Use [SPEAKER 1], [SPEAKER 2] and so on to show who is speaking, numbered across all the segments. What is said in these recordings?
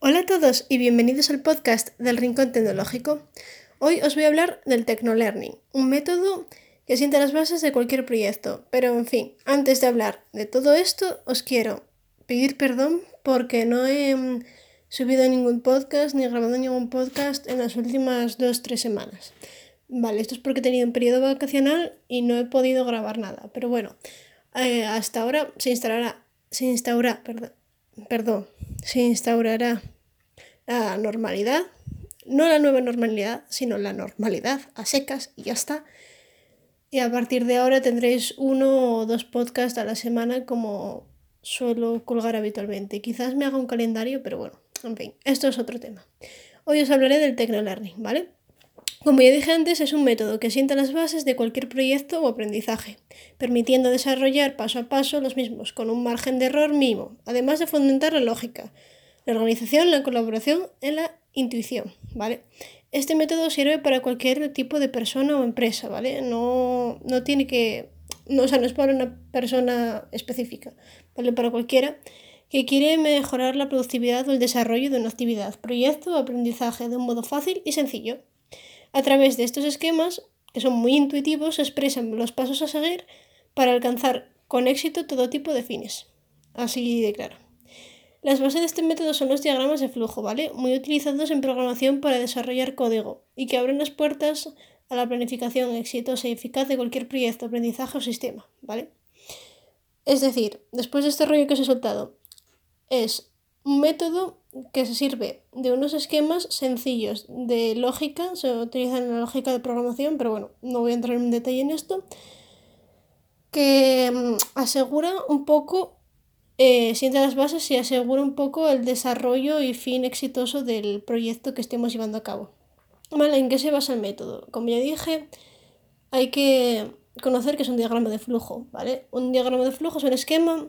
[SPEAKER 1] Hola a todos y bienvenidos al podcast del Rincón Tecnológico. Hoy os voy a hablar del Technolearning, un método que sienta las bases de cualquier proyecto. Pero en fin, antes de hablar de todo esto, os quiero pedir perdón porque no he mm, subido ningún podcast ni grabado ningún podcast en las últimas dos tres semanas. Vale, esto es porque he tenido un periodo vacacional y no he podido grabar nada. Pero bueno, eh, hasta ahora se instalará, se instaura, perdón, perdón, se instaurará la normalidad, no la nueva normalidad, sino la normalidad a secas y ya está. Y a partir de ahora tendréis uno o dos podcasts a la semana como suelo colgar habitualmente. Quizás me haga un calendario, pero bueno, en fin, esto es otro tema. Hoy os hablaré del Technolearning, ¿vale? Como ya dije antes, es un método que sienta las bases de cualquier proyecto o aprendizaje, permitiendo desarrollar paso a paso los mismos con un margen de error mínimo, además de fomentar la lógica, la organización, la colaboración y la intuición, ¿vale? Este método sirve para cualquier tipo de persona o empresa, ¿vale? No, no tiene que... No, o sea, no es para una persona específica, ¿vale? Para cualquiera que quiere mejorar la productividad o el desarrollo de una actividad, proyecto o aprendizaje de un modo fácil y sencillo. A través de estos esquemas, que son muy intuitivos, se expresan los pasos a seguir para alcanzar con éxito todo tipo de fines. Así de claro. Las bases de este método son los diagramas de flujo, ¿vale? Muy utilizados en programación para desarrollar código y que abren las puertas a la planificación exitosa y eficaz de cualquier proyecto, aprendizaje o sistema, ¿vale? Es decir, después de este rollo que os he soltado, es un método que se sirve de unos esquemas sencillos de lógica, se utilizan la lógica de programación, pero bueno, no voy a entrar en detalle en esto, que mm, asegura un poco, eh, las bases y asegura un poco el desarrollo y fin exitoso del proyecto que estemos llevando a cabo. ¿Vale? ¿En qué se basa el método? Como ya dije, hay que conocer que es un diagrama de flujo, ¿vale? Un diagrama de flujo es un esquema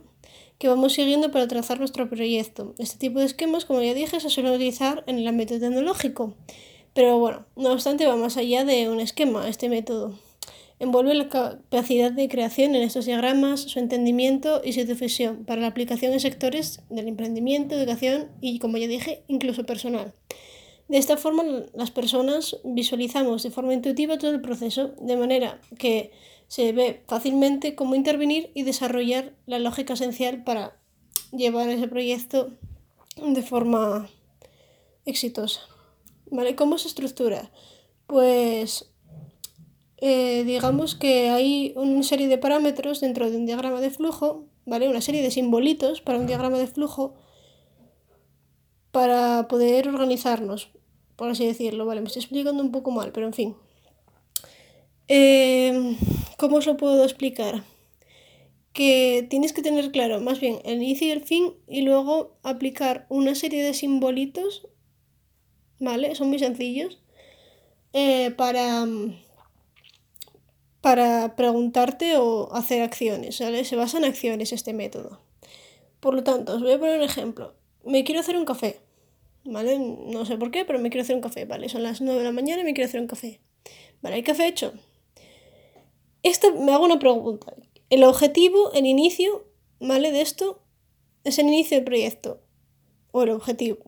[SPEAKER 1] que vamos siguiendo para trazar nuestro proyecto. Este tipo de esquemas, como ya dije, se suele utilizar en el ámbito tecnológico. Pero bueno, no obstante, va más allá de un esquema, este método. Envuelve la capacidad de creación en estos diagramas, su entendimiento y su difusión para la aplicación en sectores del emprendimiento, educación y, como ya dije, incluso personal. De esta forma, las personas visualizamos de forma intuitiva todo el proceso, de manera que se ve fácilmente cómo intervenir y desarrollar la lógica esencial para llevar ese proyecto de forma exitosa. ¿Vale? ¿Cómo se estructura? Pues eh, digamos que hay una serie de parámetros dentro de un diagrama de flujo, ¿vale? Una serie de simbolitos para un diagrama de flujo para poder organizarnos, por así decirlo, ¿vale? Me estoy explicando un poco mal, pero en fin. Eh, ¿Cómo os lo puedo explicar? Que tienes que tener claro más bien el inicio y el fin y luego aplicar una serie de simbolitos, ¿vale? Son muy sencillos, eh, para, para preguntarte o hacer acciones, ¿vale? Se basa en acciones este método. Por lo tanto, os voy a poner un ejemplo. Me quiero hacer un café, ¿vale? No sé por qué, pero me quiero hacer un café, ¿vale? Son las 9 de la mañana y me quiero hacer un café. Vale, ¿hay café hecho? Esta, me hago una pregunta. El objetivo, el inicio, ¿vale? De esto es el inicio del proyecto. O el objetivo,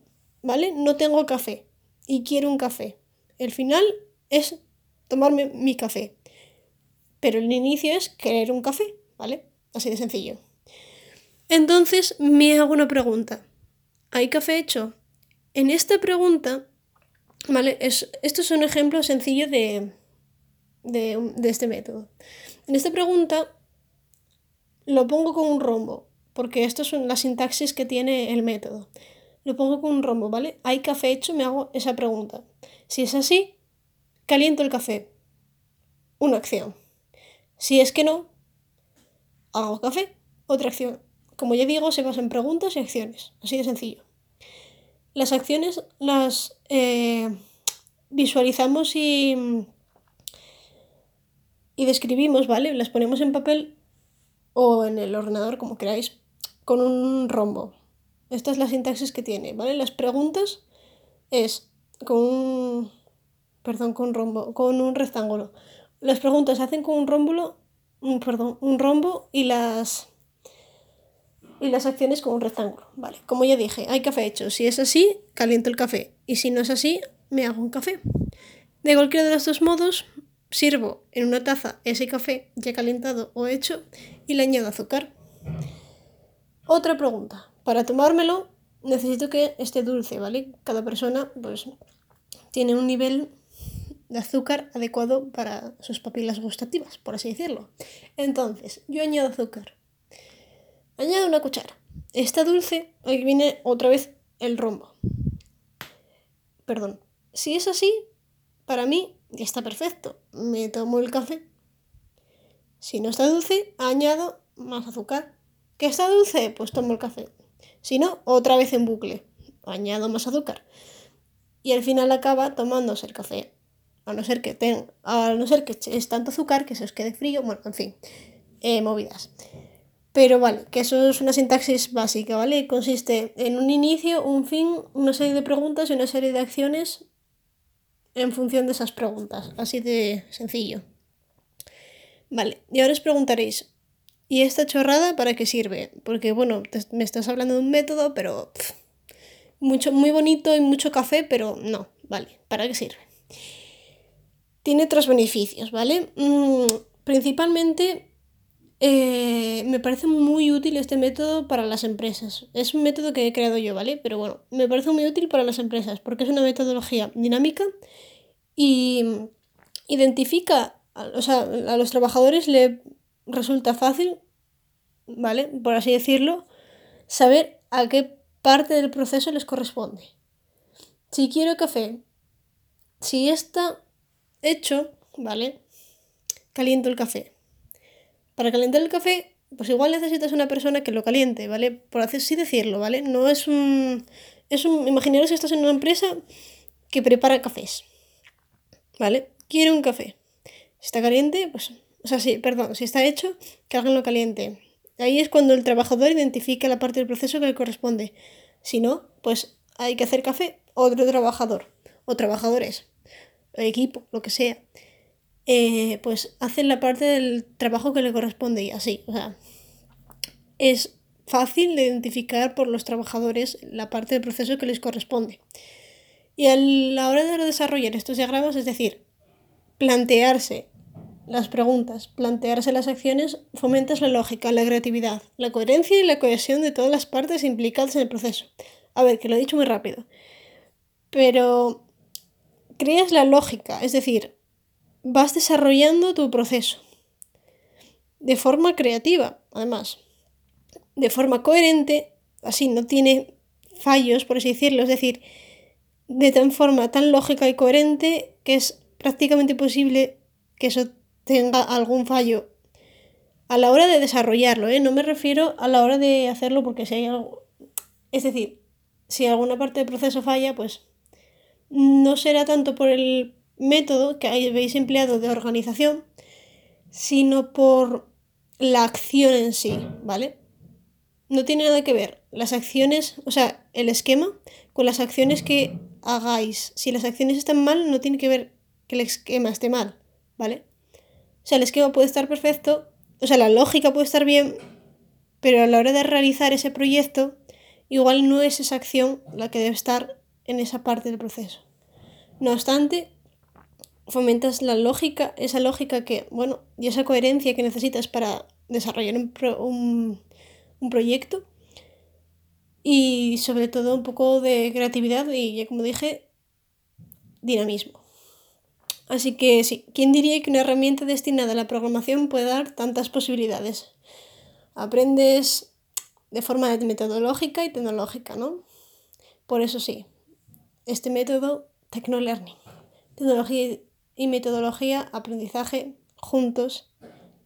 [SPEAKER 1] ¿vale? No tengo café y quiero un café. El final es tomarme mi café. Pero el inicio es querer un café, ¿vale? Así de sencillo. Entonces me hago una pregunta. ¿Hay café hecho? En esta pregunta, ¿vale? Es, esto es un ejemplo sencillo de, de, este método. En esta pregunta lo pongo con un rombo, porque esto son las sintaxis que tiene el método. Lo pongo con un rombo, ¿vale? ¿Hay café hecho? Me hago esa pregunta. Si es así, caliento el café. Una acción. Si es que no, hago café. Otra acción. Como ya digo, se basa en preguntas y acciones. Así de sencillo. Las acciones las eh, visualizamos y y describimos, ¿vale? Las ponemos en papel o en el ordenador, como queráis, con un rombo. Esta es la sintaxis que tiene, ¿vale? Las preguntas es con un... Perdón, con rombo, con un rectángulo. Las preguntas se hacen con un rómbulo, perdón, un rombo y las... y las acciones como un rectángulo. Vale, como ya dije, hay café hecho. Si es así, caliento el café. Y si no es así, me hago un café. De cualquiera de los dos modos, sirvo en una taza ese café ya calentado o hecho y le añado azúcar. Otra pregunta. Para tomármelo necesito que esté dulce, ¿vale? Cada persona pues tiene un nivel de azúcar adecuado para sus papilas gustativas, por así decirlo. Entonces, yo añado azúcar. Añado una cuchara. Está dulce, ahí viene otra vez el rombo. Perdón. Si es así, para mí está perfecto. Me tomo el café. Si no está dulce, añado más azúcar. ¿Que está dulce? Pues tomo el café. Si no, otra vez en bucle. Añado más azúcar. Y al final acaba tomándose el café. A no ser que tenga, a no ser que es tanto azúcar que se os quede frío. Bueno, en fin. Eh, movidas. Pero vale, que eso es una sintaxis básica, ¿vale? Consiste en un inicio, un fin, una serie de preguntas y una serie de acciones en función de esas preguntas. Así de sencillo. Vale, y ahora os preguntaréis, ¿y esta chorrada para qué sirve? Porque, bueno, me estás hablando de un método, pero mucho, muy bonito y mucho café, pero no, vale, ¿para qué sirve? Tiene otros beneficios, ¿vale? Mm, principalmente eh, me parece muy útil este método para las empresas. Es un método que he creado yo, ¿vale? Pero bueno, me parece muy útil para las empresas porque es una metodología dinámica y identifica, o sea, a los trabajadores le resulta fácil, ¿vale? Por así decirlo, saber a qué parte del proceso les corresponde. Si quiero café, si está hecho, ¿vale? Caliento el café para calentar el café, pues igual necesitas una persona que lo caliente, ¿vale? Por así decirlo, ¿vale? No es un... Es un... Imaginaros que estás en una empresa que prepara cafés, ¿vale? Quiere un café. Si está caliente, pues... O sea, sí, perdón, si está hecho, que alguien lo caliente. Ahí es cuando el trabajador identifica la parte del proceso que le corresponde. Si no, pues hay que hacer café, otro trabajador, o trabajadores, equipo, lo que sea. Eh, pues hacen la parte del trabajo que le corresponde y así. O sea, es fácil de identificar por los trabajadores la parte del proceso que les corresponde. Y a la hora de desarrollar estos diagramas, es decir, plantearse las preguntas, plantearse las acciones, fomentas la lógica, la creatividad, la coherencia y la cohesión de todas las partes implicadas en el proceso. A ver, que lo he dicho muy rápido. Pero creas la lógica, es decir, vas desarrollando tu proceso. De forma creativa, además. De forma coherente, así no tiene fallos, por así decirlo. Es decir, de tan forma tan lógica y coherente que es prácticamente imposible que eso tenga algún fallo a la hora de desarrollarlo, ¿eh? No me refiero a la hora de hacerlo porque si hay algo... Es decir, si alguna parte del proceso falla, pues no será tanto por el método que habéis empleado de organización, sino por la acción en sí, ¿vale? No tiene nada que ver las acciones, o sea, el esquema con las acciones que hagáis. Si las acciones están mal, no tiene que ver que el esquema esté mal, ¿vale? O sea, el esquema puede estar perfecto, o sea, la lógica puede estar bien, pero a la hora de realizar ese proyecto, igual no es esa acción la que debe estar en esa parte del proceso. No obstante, fomentas la lógica, esa lógica que, bueno, y esa coherencia que necesitas para desarrollar un, un, proyecto. Y sobre todo un poco de creatividad y, ya como dije, dinamismo. Así que sí, ¿quién diría que una herramienta destinada a la programación puede dar tantas posibilidades? Aprendes de forma metodológica y tecnológica, ¿no? Por eso sí, este método, Tecnolearning, tecnología y metodología aprendizaje juntos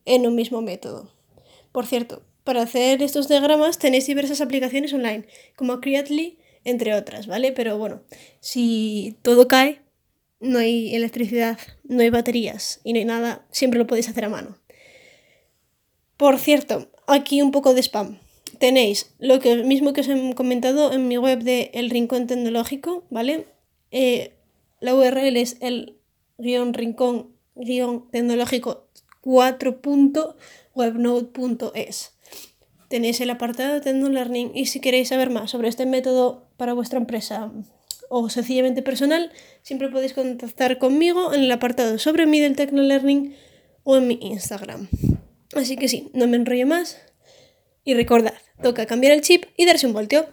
[SPEAKER 1] en un mismo método. Por cierto, para hacer estos diagramas tenéis diversas aplicaciones online, como Creatly, entre otras, ¿vale? Pero bueno, si todo cae, no hay electricidad, no hay baterías y no hay nada, siempre lo podéis hacer a mano. Por cierto, aquí un poco de spam. Tenéis lo que mismo que os he comentado en mi web de El Rincón Tecnológico, ¿vale? Eh, la URL es el guion rincón guion tecnológico 4.webnode.es. tenéis el apartado de Learning y si queréis saber más sobre este método para vuestra empresa o sencillamente personal, siempre podéis contactar conmigo en el apartado sobre mí del Learning o en mi Instagram. Así que sí, no me enrollo más y recordad, toca cambiar el chip y darse un volteo.